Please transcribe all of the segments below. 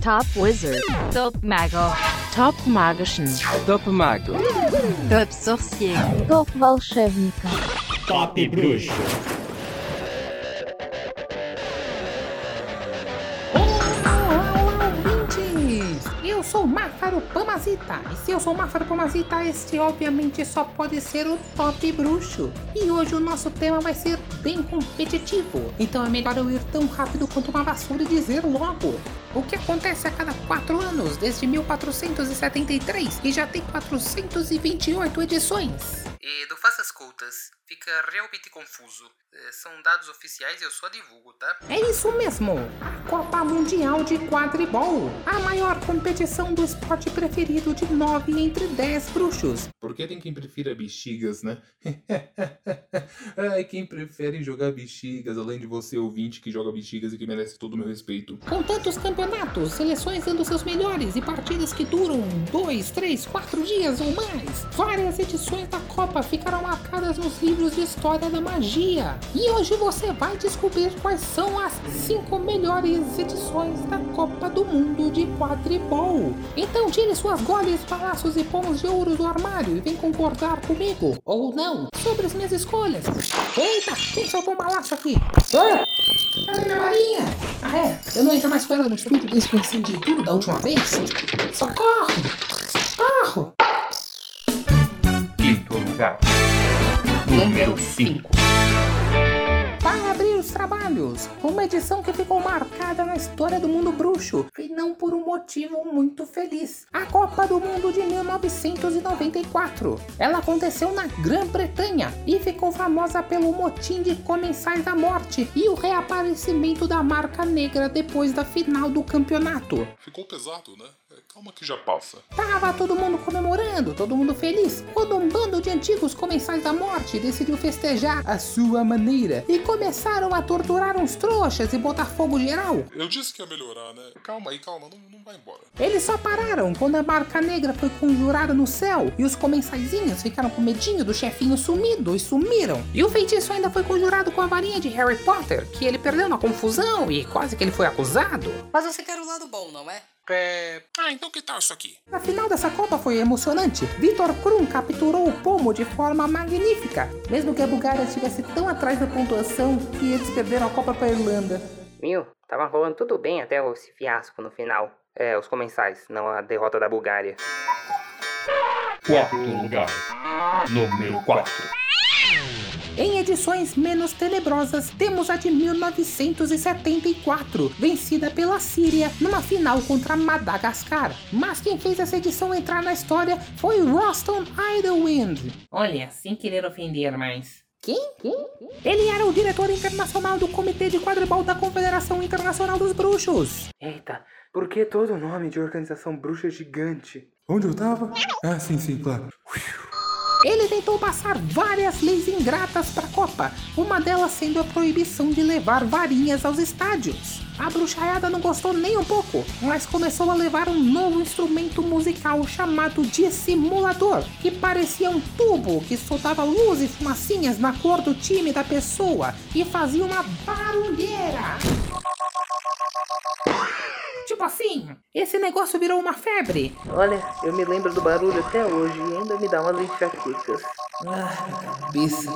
Top Wizard, Top Mago, Top Magician, Top Mago, Top Sorcier, Top Волшебника. Top Bruxo. Sou Máfaro Pamazita, e se eu sou Máfaro Pamazita, este obviamente só pode ser o Top Bruxo. E hoje o nosso tema vai ser bem competitivo, então é melhor eu ir tão rápido quanto uma vassoura e dizer logo. O que acontece a cada 4 anos, desde 1473, e já tem 428 edições. E do Faças Cultas, fica realmente confuso. Eh, São dados oficiais e eu só divulgo, tá? É isso mesmo! A Copa Mundial de Quadribol, a maior competição do esporte preferido de 9 entre 10 bruxos. Porque tem quem prefira bexigas, né? Ai, quem prefere jogar bexigas, além de você, ouvinte, que joga bexigas e que merece todo o meu respeito. Com tantos campeonatos, seleções dando seus melhores e partidas que duram 2, 3, 4 dias ou mais, várias edições da Copa ficaram marcadas nos livros de história da magia. E hoje você vai descobrir quais são as 5 melhores edições da Copa do Mundo de Quadribol. Então tire suas goles, palácios e pomos de ouro do armário e vem concordar comigo, ou não, sobre as minhas escolhas. Eita, quem soltou uma laço aqui? Ah! Cadê minha varinha? Ah é? Eu não entro mais com ela no estúdio desde que eu incendi tudo da última vez? Socorro! Socorro! Quinto lugar. Número 5. Para abrir os trabalhos, uma edição que ficou marcada na história do mundo bruxo, e não por um motivo muito feliz. A Copa do Mundo de 1994. Ela aconteceu na Grã-Bretanha e ficou famosa pelo motim de comensais da morte e o reaparecimento da marca negra depois da final do campeonato. Ficou pesado, né? Calma que já passa. Tava todo mundo comemorando, todo mundo feliz, quando um bando de antigos comensais da morte decidiu festejar à sua maneira e começaram a torturar uns trouxas e botar fogo geral. Eu disse que ia melhorar, né? Calma aí, calma, não, não vai embora. Eles só pararam quando a marca negra foi conjurada no céu e os comensaizinhos ficaram com medinho do chefinho sumido e sumiram. E o feitiço ainda foi conjurado com a varinha de Harry Potter, que ele perdeu na confusão e quase que ele foi acusado. Mas você quer o lado bom, não é? É. Ah, então que tal isso aqui? A final dessa Copa foi emocionante. Vitor Krum capturou o pomo de forma magnífica, mesmo que a Bulgária estivesse tão atrás da pontuação que eles perderam a Copa para a Irlanda. Viu? Tava rolando tudo bem até esse fiasco no final. É, os comensais, não a derrota da Bulgária. Quarto lugar. Número 4. Em edições menos tenebrosas, temos a de 1974, vencida pela Síria numa final contra Madagascar. Mas quem fez essa edição entrar na história foi Roston Idlewind. Olha, sem querer ofender, mas. Quem? Quem? Ele era o diretor internacional do Comitê de Quadribol da Confederação Internacional dos Bruxos. Eita, por que todo o nome de organização bruxa gigante? Onde eu tava? Ah, sim, sim, claro. Ele tentou passar várias leis ingratas para a Copa, uma delas sendo a proibição de levar varinhas aos estádios. A bruxaiada não gostou nem um pouco, mas começou a levar um novo instrumento musical chamado dissimulador, que parecia um tubo que soltava luz e fumacinhas na cor do time da pessoa e fazia uma barulheira. Tipo assim, esse negócio virou uma febre. Olha, eu me lembro do barulho até hoje e ainda me dá umas enxaquecas. Ah, cabeça.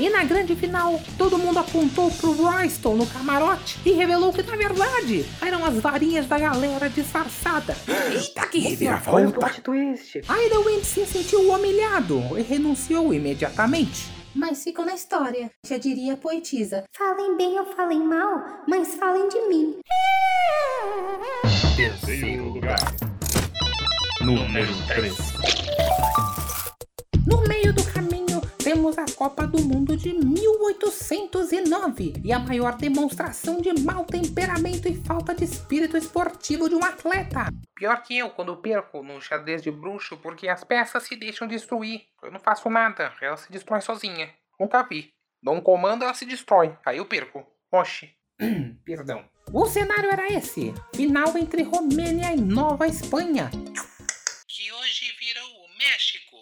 E na grande final, todo mundo apontou pro Royston no camarote e revelou que na verdade eram as varinhas da galera disfarçada. Eita, que reviravolta! plot twist. Idlewind se sentiu humilhado e renunciou imediatamente. Mas ficou na história. Já diria a poetisa. Falem bem ou falem mal, mas falem de mim. Terceiro lugar. Número 3. No meio do temos a Copa do Mundo de 1809 e a maior demonstração de mau temperamento e falta de espírito esportivo de um atleta. Pior que eu quando perco no xadrez de bruxo porque as peças se deixam destruir. Eu não faço nada, ela se destrói sozinha. Nunca vi. Dou um comando, ela se destrói. Aí eu perco. Oxi. Perdão. O cenário era esse: final entre Romênia e Nova Espanha. Que hoje virou o México.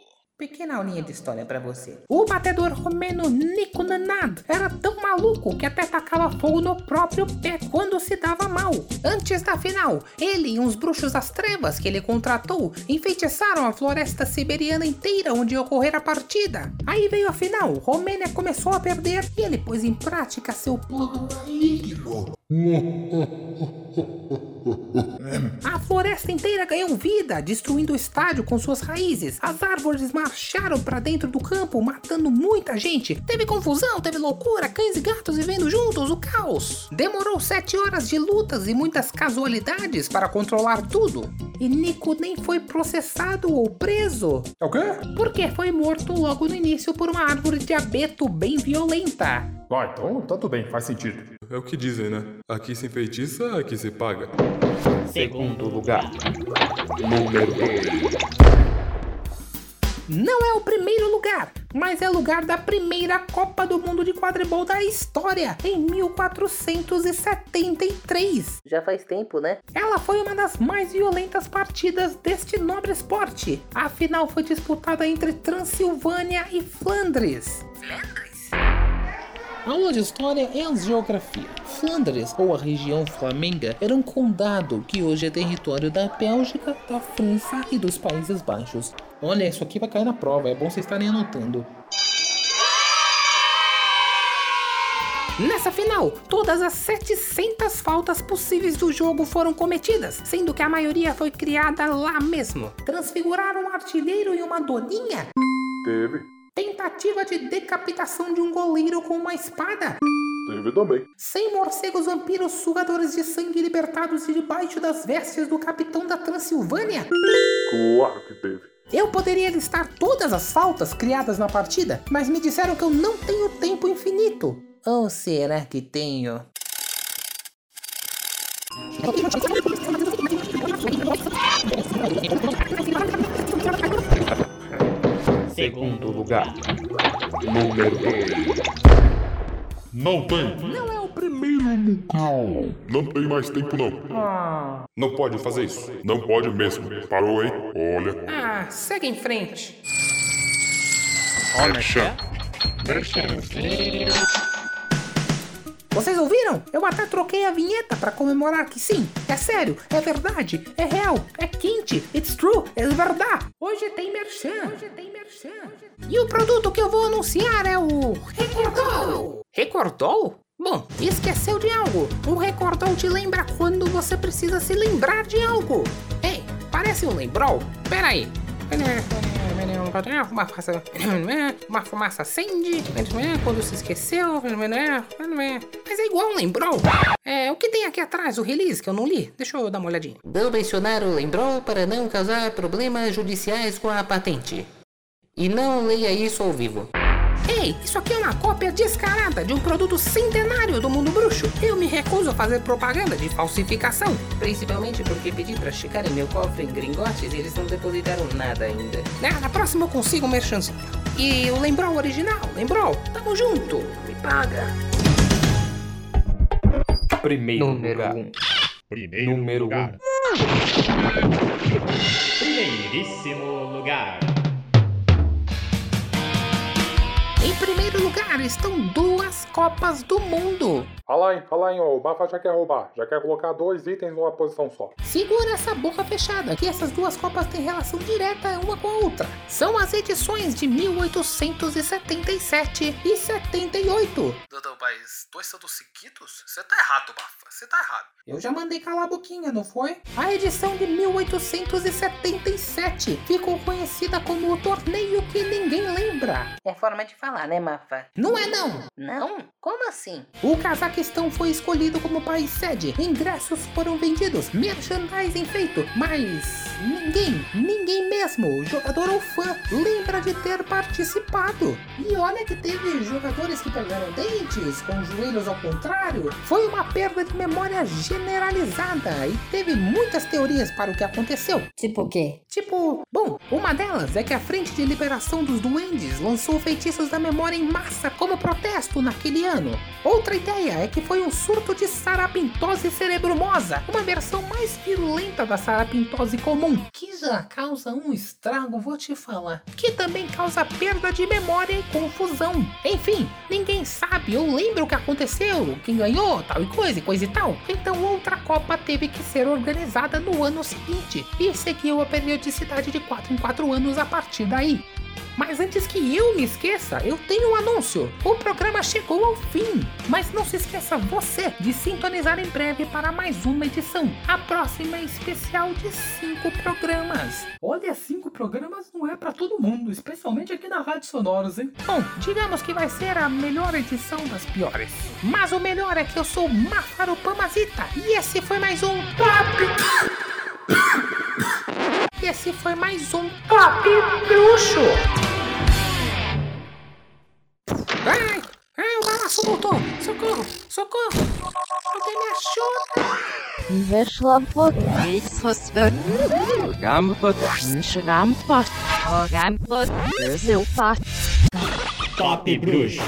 Pequena aulinha de história para você. O batedor romeno Nico Nanad era tão maluco que até tacava fogo no próprio pé quando se dava mal. Antes da final, ele e uns bruxos das trevas que ele contratou enfeitiçaram a floresta siberiana inteira onde ocorrer a partida. Aí veio a final, Romênia começou a perder e ele pôs em prática seu plano maligno. A floresta inteira ganhou vida, destruindo o estádio com suas raízes. As árvores marcharam para dentro do campo, matando muita gente. Teve confusão, teve loucura, cães e gatos vivendo juntos, o caos. Demorou sete horas de lutas e muitas casualidades para controlar tudo. E Nico nem foi processado ou preso. É o quê? Porque foi morto logo no início por uma árvore de abeto bem violenta. Ah, então tá tudo bem, faz sentido. É o que dizem, né? Aqui se enfeitiça, aqui se paga. Segundo lugar. Número 2. Não é o primeiro lugar, mas é lugar da primeira Copa do Mundo de Quadribol da história, em 1473. Já faz tempo, né? Ela foi uma das mais violentas partidas deste nobre esporte. A final foi disputada entre Transilvânia e Flandres. Flandres? Aula de História e Geografia. Flandres, ou a região flamenga, era um condado que hoje é território da Bélgica, da França e dos Países Baixos. Olha, isso aqui vai cair na prova, é bom vocês estarem anotando. Nessa final, todas as 700 faltas possíveis do jogo foram cometidas, sendo que a maioria foi criada lá mesmo. Transfiguraram um artilheiro e uma doninha? Teve. Tentativa de decapitação de um goleiro com uma espada? Teve também. 100 morcegos vampiros sugadores de sangue libertados de debaixo das vestes do capitão da Transilvânia? Claro que teve. Eu poderia listar todas as faltas criadas na partida, mas me disseram que eu não tenho tempo infinito. Ou será que tenho? Segundo lugar. Número 2. Não tem. Não é o Não tem mais tempo, não. Não pode fazer isso. Não pode mesmo. Parou, hein? Olha. Ah, segue em frente. Action. Vocês ouviram? Eu até troquei a vinheta para comemorar que sim, é sério, é verdade, é real, é quente, it's true, é verdade. Hoje tem merchan. Hoje tem merchan. E o produto que eu vou anunciar é o Recordol. Recordol? Bom, esqueceu de algo. O Recordol te lembra quando você precisa se lembrar de algo. Ei, parece um lembrol? Pera aí. Uma fumaça, uma fumaça acende quando se esqueceu. Mas é igual lembrol. É, o que tem aqui atrás, o release que eu não li? Deixa eu dar uma olhadinha. Não mencionar o lembrol para não causar problemas judiciais com a patente. E não leia isso ao vivo. Ei, isso aqui é uma cópia descarada de um produto centenário do mundo bruxo. Eu me recuso a fazer propaganda de falsificação. Principalmente porque pedi pra checarem meu cofre em gringotes e eles não depositaram nada ainda. Ah, na próxima eu consigo um merchanzinho. E o Lembrol original, Lembrol, tamo junto. Me paga. Primeiro Número lugar. 1. Primeiro Número lugar. Primeiríssimo lugar. Primeiro lugar estão duas Copas do Mundo. Fala aí, fala aí. O Bafa já quer roubar. Já quer colocar dois itens numa posição só. Segura essa boca fechada, que essas duas Copas têm relação direta uma com a outra. São as edições de 1877 e 78. Dodô, mas dois santos seguidos? Você tá errado, Bafa. Você tá errado. Eu já mandei calar a boquinha, não foi? A edição de 1877 ficou conhecida como o torneio que ninguém lembra. É forma de falar, né, Mafa? Não é não! Não? Como assim? O Cazaquistão foi escolhido como país sede, ingressos foram vendidos, merchandising feito, mas ninguém, ninguém mesmo, jogador ou fã, lembra de ter participado. E olha que teve jogadores que perderam dentes, com joelhos ao contrário. Foi uma perda de memória generalizada e teve muitas teorias para o que aconteceu. Tipo o quê? Tipo, bom, uma delas é que a Frente de Liberação dos Duendes lançou feitiços da memória memória em massa como protesto naquele ano. Outra ideia é que foi um surto de sarapintose cerebrumosa, uma versão mais virulenta da sarapintose comum, que já causa um estrago, vou te falar, que também causa perda de memória e confusão. Enfim, ninguém sabe ou lembra o que aconteceu, quem ganhou, tal e coisa e coisa e tal. Então outra Copa teve que ser organizada no ano seguinte e seguiu a periodicidade de 4 em 4 anos a partir daí. Mas antes que eu me esqueça, eu tenho um anúncio. O programa chegou ao fim. Mas não se esqueça você de sintonizar em breve para mais uma edição. A próxima é especial de cinco programas. Olha, cinco programas não é para todo mundo, especialmente aqui na Rádio Sonoros, hein? Bom, digamos que vai ser a melhor edição das piores. Mas o melhor é que eu sou Mafaro Pamazita e esse foi mais um Top. E esse foi mais um Top Bruxo! Voltou! Socorro! Socorro! Alguém me ajuda! Wyszło pod wysosbę. Gampot, szrampot, gampot, zyłpot. Top Bruxo.